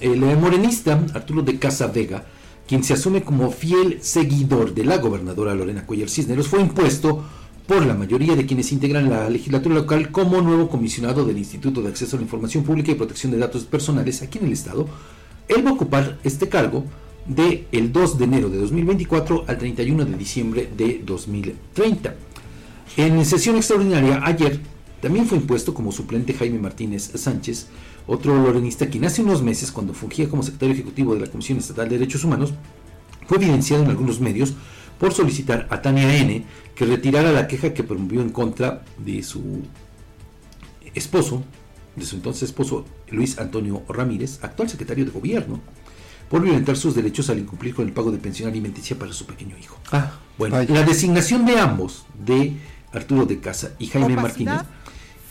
El eh, morenista Arturo de Casa Vega, quien se asume como fiel seguidor de la gobernadora Lorena Cuellar Cisneros, fue impuesto por la mayoría de quienes integran la legislatura local como nuevo comisionado del Instituto de Acceso a la Información Pública y Protección de Datos Personales aquí en el Estado. Él va a ocupar este cargo de el 2 de enero de 2024 al 31 de diciembre de 2030. En sesión extraordinaria ayer también fue impuesto como suplente Jaime Martínez Sánchez, otro lorenista quien hace unos meses, cuando fungía como secretario ejecutivo de la Comisión Estatal de Derechos Humanos, fue evidenciado en algunos medios por solicitar a Tania N que retirara la queja que promovió en contra de su esposo, de su entonces esposo Luis Antonio Ramírez, actual secretario de gobierno, por violentar sus derechos al incumplir con el pago de pensión alimenticia para su pequeño hijo. Ah, bueno, la designación de ambos, de Arturo de Casa y Jaime Martínez,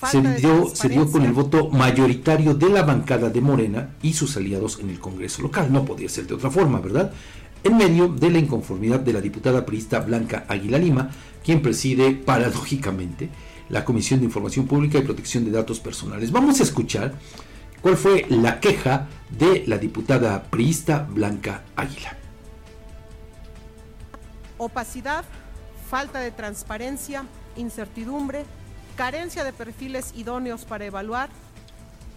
se dio, se dio con el voto mayoritario de la bancada de Morena y sus aliados en el Congreso local. No podía ser de otra forma, ¿verdad? En medio de la inconformidad de la diputada priista Blanca Aguila Lima, quien preside paradójicamente la Comisión de Información Pública y Protección de Datos Personales. Vamos a escuchar cuál fue la queja de la diputada priista Blanca Águila. Opacidad, falta de transparencia, incertidumbre, carencia de perfiles idóneos para evaluar,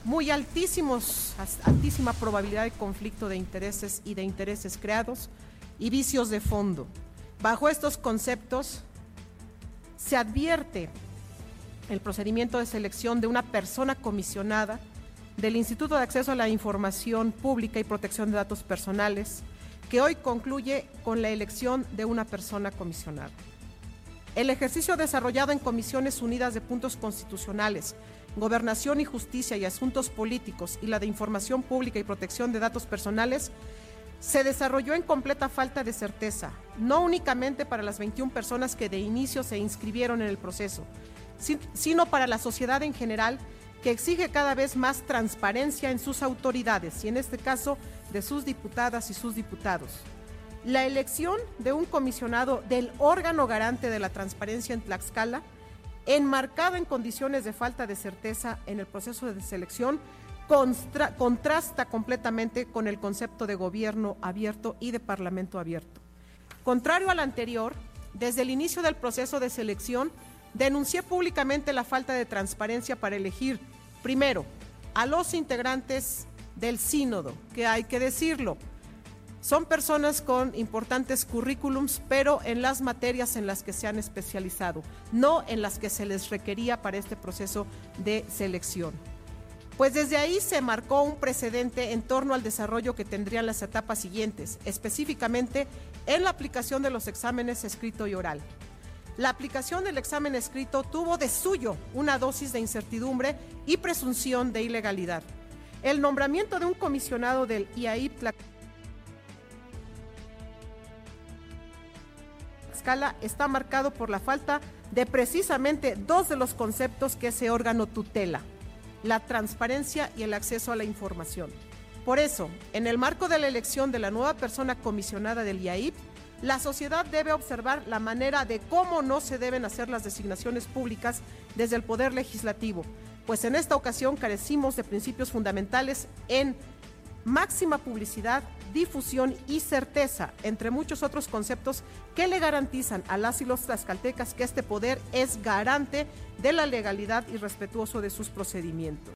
muy altísimos, altísima probabilidad de conflicto de intereses y de intereses creados y vicios de fondo. Bajo estos conceptos se advierte el procedimiento de selección de una persona comisionada del Instituto de Acceso a la Información Pública y Protección de Datos Personales, que hoy concluye con la elección de una persona comisionada. El ejercicio desarrollado en Comisiones Unidas de Puntos Constitucionales, Gobernación y Justicia y Asuntos Políticos y la de Información Pública y Protección de Datos Personales se desarrolló en completa falta de certeza, no únicamente para las 21 personas que de inicio se inscribieron en el proceso, sino para la sociedad en general que exige cada vez más transparencia en sus autoridades y en este caso de sus diputadas y sus diputados. La elección de un comisionado del órgano garante de la transparencia en Tlaxcala, enmarcado en condiciones de falta de certeza en el proceso de selección, contrasta completamente con el concepto de gobierno abierto y de parlamento abierto. Contrario al anterior, desde el inicio del proceso de selección, denuncié públicamente la falta de transparencia para elegir, primero, a los integrantes del sínodo, que hay que decirlo, son personas con importantes currículums, pero en las materias en las que se han especializado, no en las que se les requería para este proceso de selección. Pues desde ahí se marcó un precedente en torno al desarrollo que tendrían las etapas siguientes, específicamente en la aplicación de los exámenes escrito y oral. La aplicación del examen escrito tuvo de suyo una dosis de incertidumbre y presunción de ilegalidad. El nombramiento de un comisionado del IAIP está marcado por la falta de precisamente dos de los conceptos que ese órgano tutela, la transparencia y el acceso a la información. Por eso, en el marco de la elección de la nueva persona comisionada del IAIP, la sociedad debe observar la manera de cómo no se deben hacer las designaciones públicas desde el Poder Legislativo, pues en esta ocasión carecimos de principios fundamentales en máxima publicidad, difusión y certeza, entre muchos otros conceptos que le garantizan a las y los tlaxcaltecas que este poder es garante de la legalidad y respetuoso de sus procedimientos.